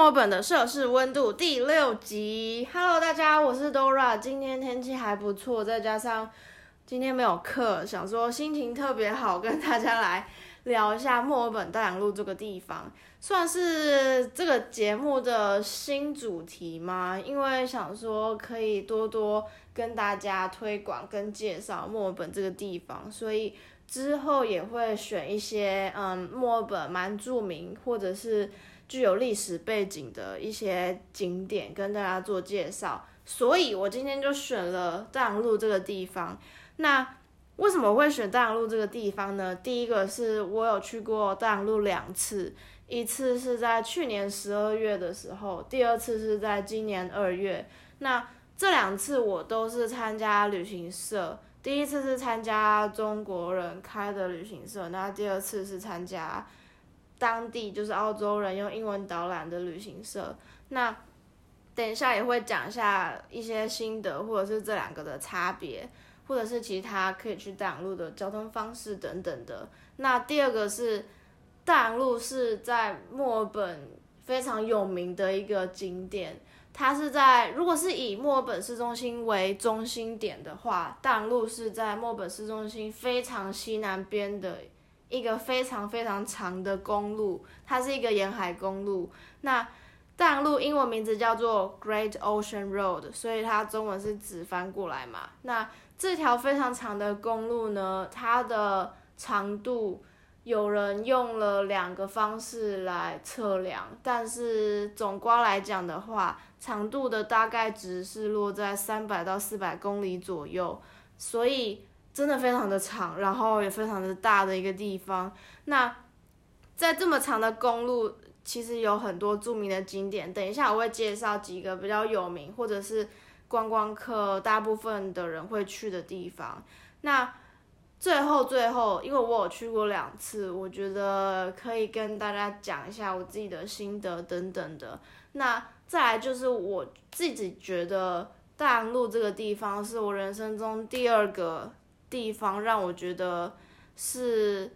墨尔本的摄氏温度第六集。Hello，大家，我是 Dora。今天天气还不错，再加上今天没有课，想说心情特别好，跟大家来聊一下墨尔本大洋路这个地方，算是这个节目的新主题吗？因为想说可以多多跟大家推广跟介绍墨尔本这个地方，所以之后也会选一些嗯墨尔本蛮著名或者是。具有历史背景的一些景点跟大家做介绍，所以我今天就选了大洋路这个地方。那为什么会选大洋路这个地方呢？第一个是我有去过大洋路两次，一次是在去年十二月的时候，第二次是在今年二月。那这两次我都是参加旅行社，第一次是参加中国人开的旅行社，那第二次是参加。当地就是澳洲人用英文导览的旅行社，那等一下也会讲一下一些心得，或者是这两个的差别，或者是其他可以去大洋路的交通方式等等的。那第二个是大洋路是在墨尔本非常有名的一个景点，它是在如果是以墨尔本市中心为中心点的话，大洋路是在墨尔本市中心非常西南边的。一个非常非常长的公路，它是一个沿海公路。那大洋路英文名字叫做 Great Ocean Road，所以它中文是直翻过来嘛。那这条非常长的公路呢，它的长度有人用了两个方式来测量，但是总瓜来讲的话，长度的大概值是落在三百到四百公里左右，所以。真的非常的长，然后也非常的大的一个地方。那在这么长的公路，其实有很多著名的景点。等一下我会介绍几个比较有名，或者是观光客大部分的人会去的地方。那最后最后，因为我有去过两次，我觉得可以跟大家讲一下我自己的心得等等的。那再来就是我自己觉得大洋路这个地方是我人生中第二个。地方让我觉得是，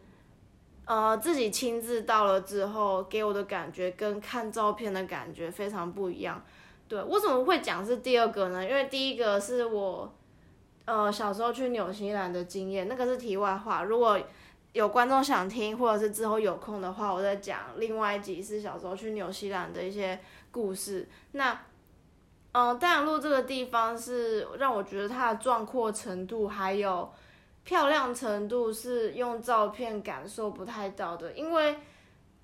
呃，自己亲自到了之后，给我的感觉跟看照片的感觉非常不一样。对，为什么会讲是第二个呢？因为第一个是我，呃，小时候去纽西兰的经验，那个是题外话。如果有观众想听，或者是之后有空的话，我再讲另外一集是小时候去纽西兰的一些故事。那。嗯，大洋路这个地方是让我觉得它的壮阔程度还有漂亮程度是用照片感受不太到的，因为，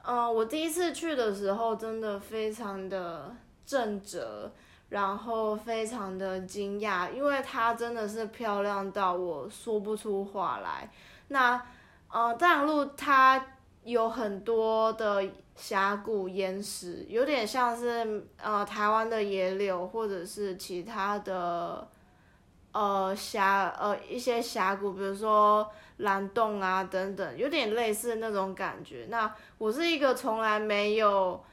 嗯，我第一次去的时候真的非常的震折，然后非常的惊讶，因为它真的是漂亮到我说不出话来。那，呃，大洋路它。有很多的峡谷岩石，有点像是呃台湾的野柳，或者是其他的呃峡呃一些峡谷，比如说蓝洞啊等等，有点类似那种感觉。那我是一个从来没有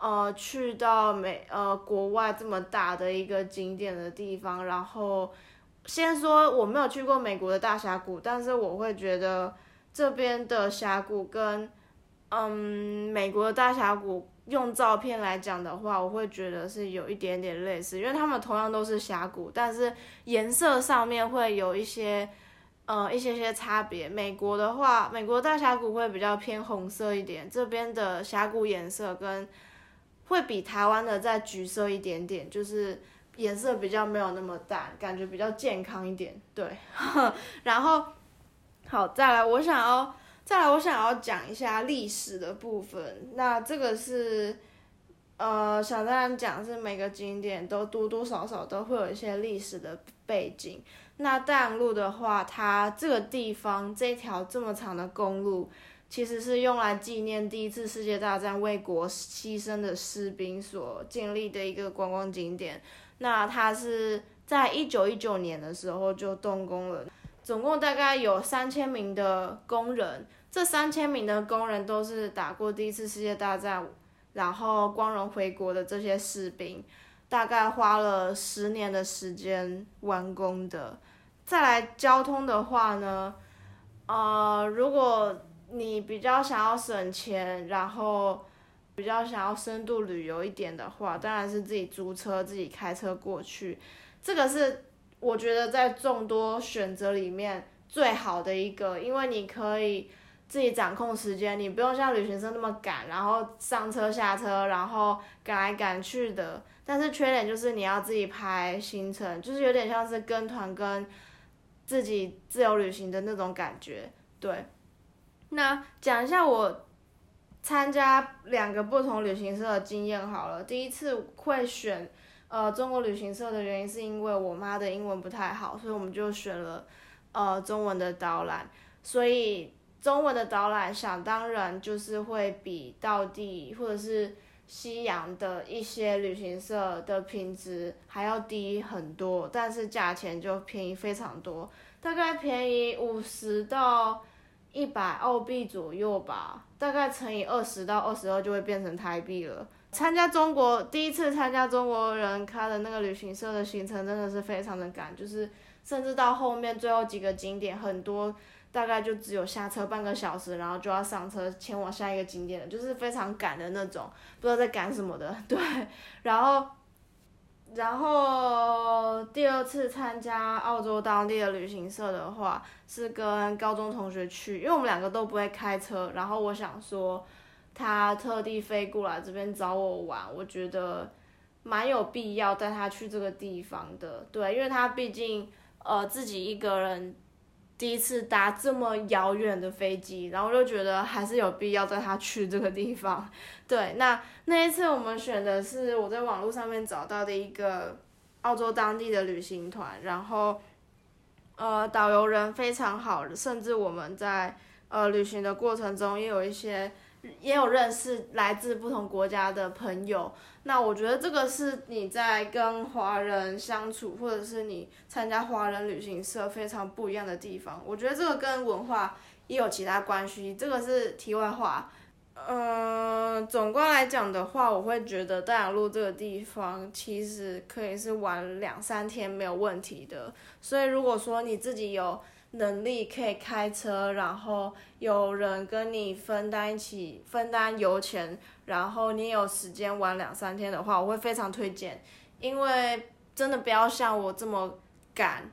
呃去到美呃国外这么大的一个景点的地方，然后先说我没有去过美国的大峡谷，但是我会觉得。这边的峡谷跟，嗯，美国的大峡谷用照片来讲的话，我会觉得是有一点点类似，因为他们同样都是峡谷，但是颜色上面会有一些，呃，一些些差别。美国的话，美国大峡谷会比较偏红色一点，这边的峡谷颜色跟会比台湾的再橘色一点点，就是颜色比较没有那么淡，感觉比较健康一点。对，然后。好，再来，我想要再来，我想要讲一下历史的部分。那这个是，呃，想大家讲是每个景点都多多少少都会有一些历史的背景。那大洋路的话，它这个地方这条这么长的公路，其实是用来纪念第一次世界大战为国牺牲的士兵所建立的一个观光景点。那它是在一九一九年的时候就动工了。总共大概有三千名的工人，这三千名的工人都是打过第一次世界大战，然后光荣回国的这些士兵，大概花了十年的时间完工的。再来交通的话呢，呃，如果你比较想要省钱，然后比较想要深度旅游一点的话，当然是自己租车、自己开车过去。这个是我觉得在众多选择里面最好的一个，因为你可以自己掌控时间，你不用像旅行社那么赶，然后上车下车，然后赶来赶去的。但是缺点就是你要自己排行程，就是有点像是跟团跟自己自由旅行的那种感觉。对，那讲一下我。参加两个不同旅行社的经验好了。第一次会选呃中国旅行社的原因是因为我妈的英文不太好，所以我们就选了呃中文的导览。所以中文的导览想当然就是会比到地或者是西洋的一些旅行社的品质还要低很多，但是价钱就便宜非常多，大概便宜五十到。一百澳币左右吧，大概乘以二十到二十二就会变成台币了。参加中国第一次参加中国人开的那个旅行社的行程真的是非常的赶，就是甚至到后面最后几个景点很多大概就只有下车半个小时，然后就要上车前往下一个景点了，就是非常赶的那种，不知道在赶什么的。对，然后。然后第二次参加澳洲当地的旅行社的话，是跟高中同学去，因为我们两个都不会开车。然后我想说，他特地飞过来这边找我玩，我觉得蛮有必要带他去这个地方的。对，因为他毕竟呃自己一个人。第一次搭这么遥远的飞机，然后就觉得还是有必要带他去这个地方。对，那那一次我们选的是我在网络上面找到的一个澳洲当地的旅行团，然后呃导游人非常好，甚至我们在呃旅行的过程中也有一些。也有认识来自不同国家的朋友，那我觉得这个是你在跟华人相处，或者是你参加华人旅行社非常不一样的地方。我觉得这个跟文化也有其他关系，这个是题外话。嗯，总观来讲的话，我会觉得大洋路这个地方其实可以是玩两三天没有问题的。所以如果说你自己有。能力可以开车，然后有人跟你分担一起分担油钱，然后你有时间玩两三天的话，我会非常推荐，因为真的不要像我这么赶，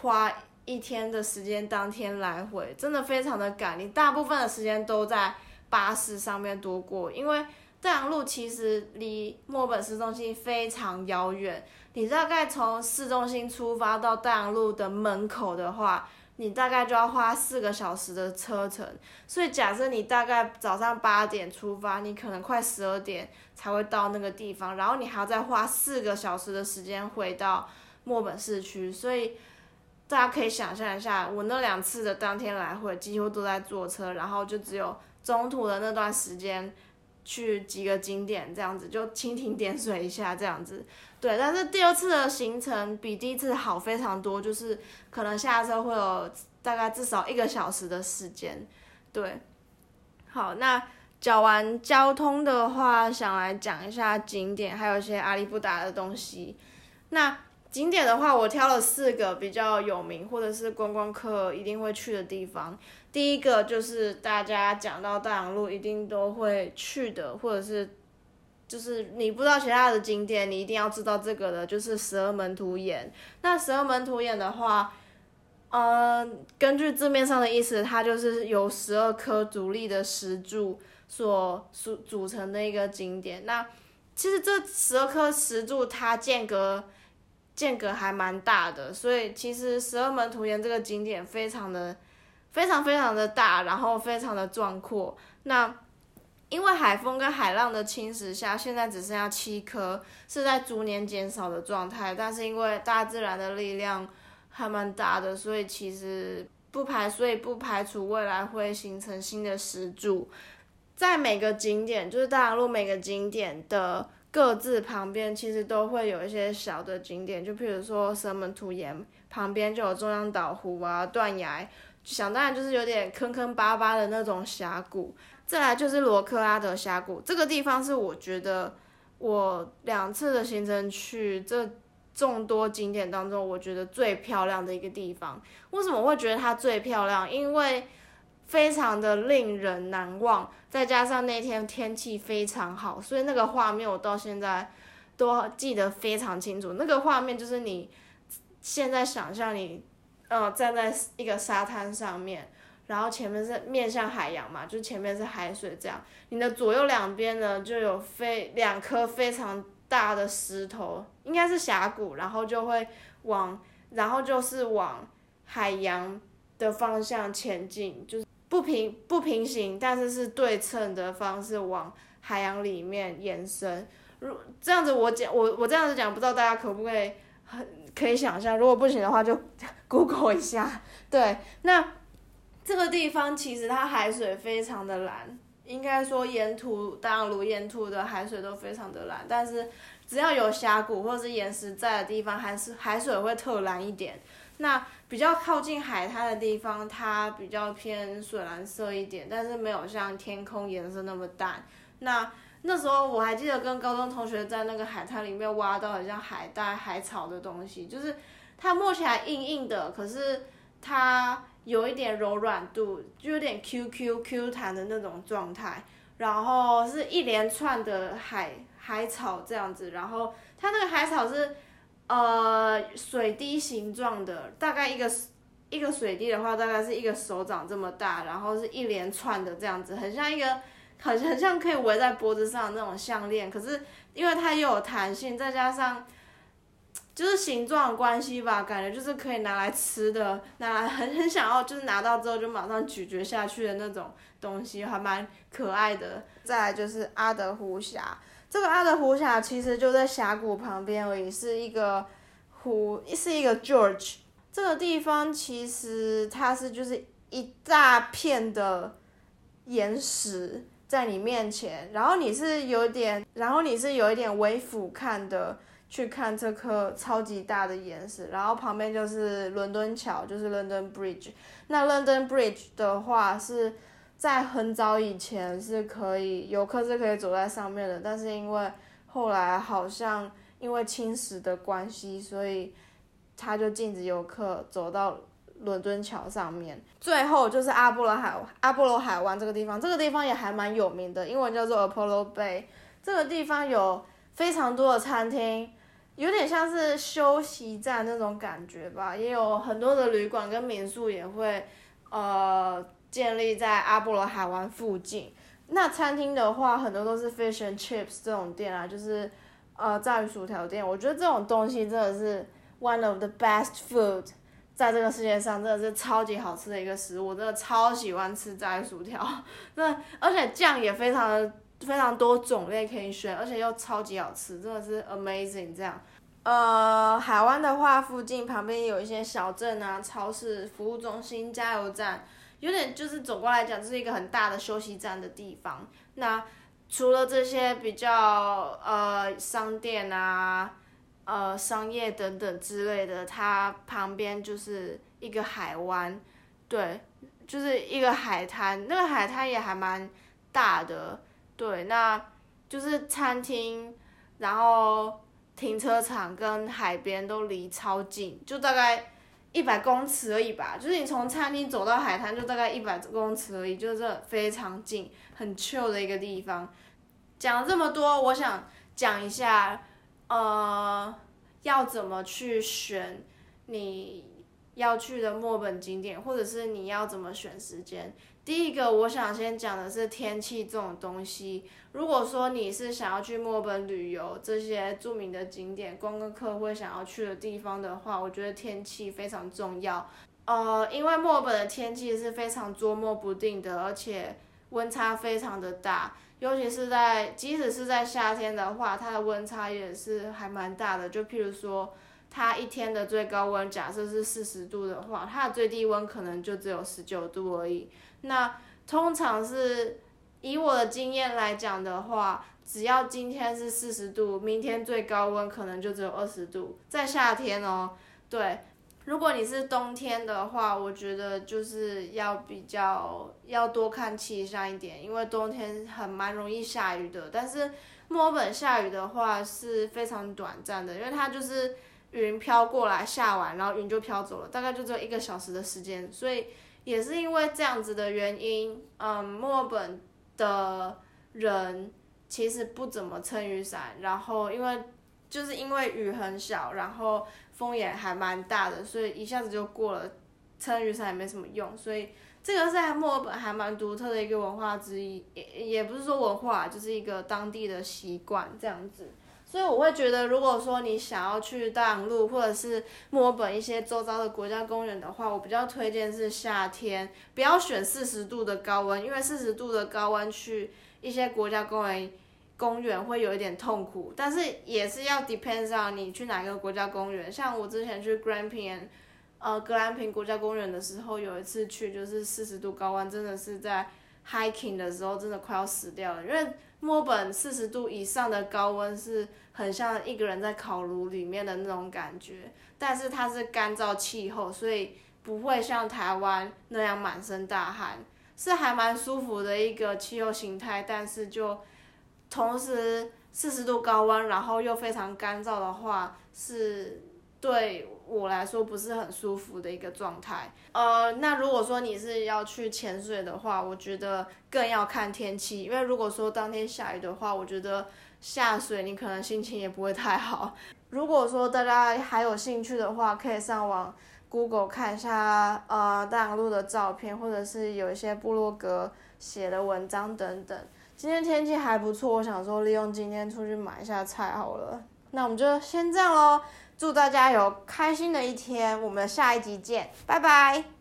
花一天的时间当天来回，真的非常的赶，你大部分的时间都在巴士上面度过，因为大洋路其实离墨本市中心非常遥远，你大概从市中心出发到大洋路的门口的话。你大概就要花四个小时的车程，所以假设你大概早上八点出发，你可能快十二点才会到那个地方，然后你还要再花四个小时的时间回到墨本市区，所以大家可以想象一下，我那两次的当天来回几乎都在坐车，然后就只有中途的那段时间。去几个景点这样子，就蜻蜓点水一下这样子，对。但是第二次的行程比第一次好非常多，就是可能下车会有大概至少一个小时的时间，对。好，那讲完交通的话，想来讲一下景点，还有一些阿里不达的东西。那景点的话，我挑了四个比较有名或者是观光客一定会去的地方。第一个就是大家讲到大洋路一定都会去的，或者是就是你不知道其他的景点，你一定要知道这个的，就是十二门徒岩。那十二门徒岩的话，嗯，根据字面上的意思，它就是由十二颗独立的石柱所组组成的一个景点。那其实这十二颗石柱它间隔。间隔还蛮大的，所以其实十二门徒岩这个景点非常的、非常非常的大，然后非常的壮阔。那因为海风跟海浪的侵蚀下，现在只剩下七颗，是在逐年减少的状态。但是因为大自然的力量还蛮大的，所以其实不排，所以不排除未来会形成新的石柱。在每个景点，就是大洋路每个景点的。各自旁边其实都会有一些小的景点，就譬如说蛇门土岩旁边就有中央岛湖啊、断崖，想当然就是有点坑坑巴巴的那种峡谷。再来就是罗克拉德峡谷，这个地方是我觉得我两次的行程去这众多景点当中，我觉得最漂亮的一个地方。为什么会觉得它最漂亮？因为非常的令人难忘。再加上那天天气非常好，所以那个画面我到现在都记得非常清楚。那个画面就是你现在想象你，呃，站在一个沙滩上面。然后前面是面向海洋嘛，就前面是海水这样。你的左右两边呢，就有非两颗非常大的石头，应该是峡谷，然后就会往，然后就是往海洋的方向前进，就是不平不平行，但是是对称的方式往海洋里面延伸。如这样子我讲，我我这样子讲，不知道大家可不可以很可以想象，如果不行的话就 Google 一下。对，那。这个地方其实它海水非常的蓝，应该说沿途大陆沿途的海水都非常的蓝，但是只要有峡谷或者是岩石在的地方，还是海水会特蓝一点。那比较靠近海滩的地方，它比较偏水蓝色一点，但是没有像天空颜色那么淡。那那时候我还记得跟高中同学在那个海滩里面挖到很像海带、海草的东西，就是它摸起来硬硬的，可是它。有一点柔软度，就有点 Q Q Q 弹的那种状态，然后是一连串的海海草这样子，然后它那个海草是呃水滴形状的，大概一个一个水滴的话，大概是一个手掌这么大，然后是一连串的这样子，很像一个很很像可以围在脖子上的那种项链，可是因为它又有弹性，再加上。就是形状关系吧，感觉就是可以拿来吃的，拿来很很想要，就是拿到之后就马上咀嚼下去的那种东西，还蛮可爱的。再来就是阿德湖峡，这个阿德湖峡其实就在峡谷旁边而已，是一个湖，是一个 George。这个地方其实它是就是一大片的岩石在你面前，然后你是有点，然后你是有一点微俯瞰的。去看这颗超级大的岩石，然后旁边就是伦敦桥，就是 London Bridge。那 London Bridge 的话是在很早以前是可以游客是可以走在上面的，但是因为后来好像因为侵蚀的关系，所以他就禁止游客走到伦敦桥上面。最后就是阿波罗海阿波罗海湾这个地方，这个地方也还蛮有名的，英文叫做 Apollo Bay。这个地方有非常多的餐厅。有点像是休息站那种感觉吧，也有很多的旅馆跟民宿也会，呃，建立在阿波罗海湾附近。那餐厅的话，很多都是 fish and chips 这种店啊，就是呃炸鱼薯条店。我觉得这种东西真的是 one of the best food，在这个世界上真的是超级好吃的一个食物，我真的超喜欢吃炸鱼薯条。那而且酱也非常的。非常多种类可以选，而且又超级好吃，真的是 amazing 这样。呃，海湾的话，附近旁边有一些小镇啊、超市、服务中心、加油站，有点就是总过来讲，这是一个很大的休息站的地方。那除了这些比较呃商店啊、呃商业等等之类的，它旁边就是一个海湾，对，就是一个海滩，那个海滩也还蛮大的。对，那就是餐厅，然后停车场跟海边都离超近，就大概一百公尺而已吧。就是你从餐厅走到海滩就大概一百公尺而已，就是非常近，很 chill 的一个地方。讲了这么多，我想讲一下，呃，要怎么去选你要去的墨本景点，或者是你要怎么选时间。第一个，我想先讲的是天气这种东西。如果说你是想要去墨尔本旅游，这些著名的景点、观光客会想要去的地方的话，我觉得天气非常重要。呃，因为墨尔本的天气是非常捉摸不定的，而且温差非常的大，尤其是在即使是在夏天的话，它的温差也是还蛮大的。就譬如说，它一天的最高温假设是四十度的话，它的最低温可能就只有十九度而已。那通常是以我的经验来讲的话，只要今天是四十度，明天最高温可能就只有二十度，在夏天哦。对，如果你是冬天的话，我觉得就是要比较要多看气象一点，因为冬天很蛮容易下雨的。但是墨尔本下雨的话是非常短暂的，因为它就是云飘过来下完，然后云就飘走了，大概就只有一个小时的时间，所以。也是因为这样子的原因，嗯，墨尔本的人其实不怎么撑雨伞，然后因为就是因为雨很小，然后风也还蛮大的，所以一下子就过了，撑雨伞也没什么用，所以这个是墨尔本还蛮独特的一个文化之一，也也不是说文化，就是一个当地的习惯这样子。所以我会觉得，如果说你想要去大洋路或者是墨尔本一些周遭的国家公园的话，我比较推荐是夏天，不要选四十度的高温，因为四十度的高温去一些国家公园公园会有一点痛苦。但是也是要 depends on 你去哪个国家公园。像我之前去 Grampian，呃，格兰平国家公园的时候，有一次去就是四十度高温，真的是在 hiking 的时候真的快要死掉了，因为墨本四十度以上的高温是。很像一个人在烤炉里面的那种感觉，但是它是干燥气候，所以不会像台湾那样满身大汗，是还蛮舒服的一个气候形态。但是就同时四十度高温，然后又非常干燥的话，是对我来说不是很舒服的一个状态。呃，那如果说你是要去潜水的话，我觉得更要看天气，因为如果说当天下雨的话，我觉得。下水你可能心情也不会太好。如果说大家还有兴趣的话，可以上网 Google 看一下呃大洋路的照片，或者是有一些部落格写的文章等等。今天天气还不错，我想说利用今天出去买一下菜好了。那我们就先这样喽，祝大家有开心的一天，我们下一集见，拜拜。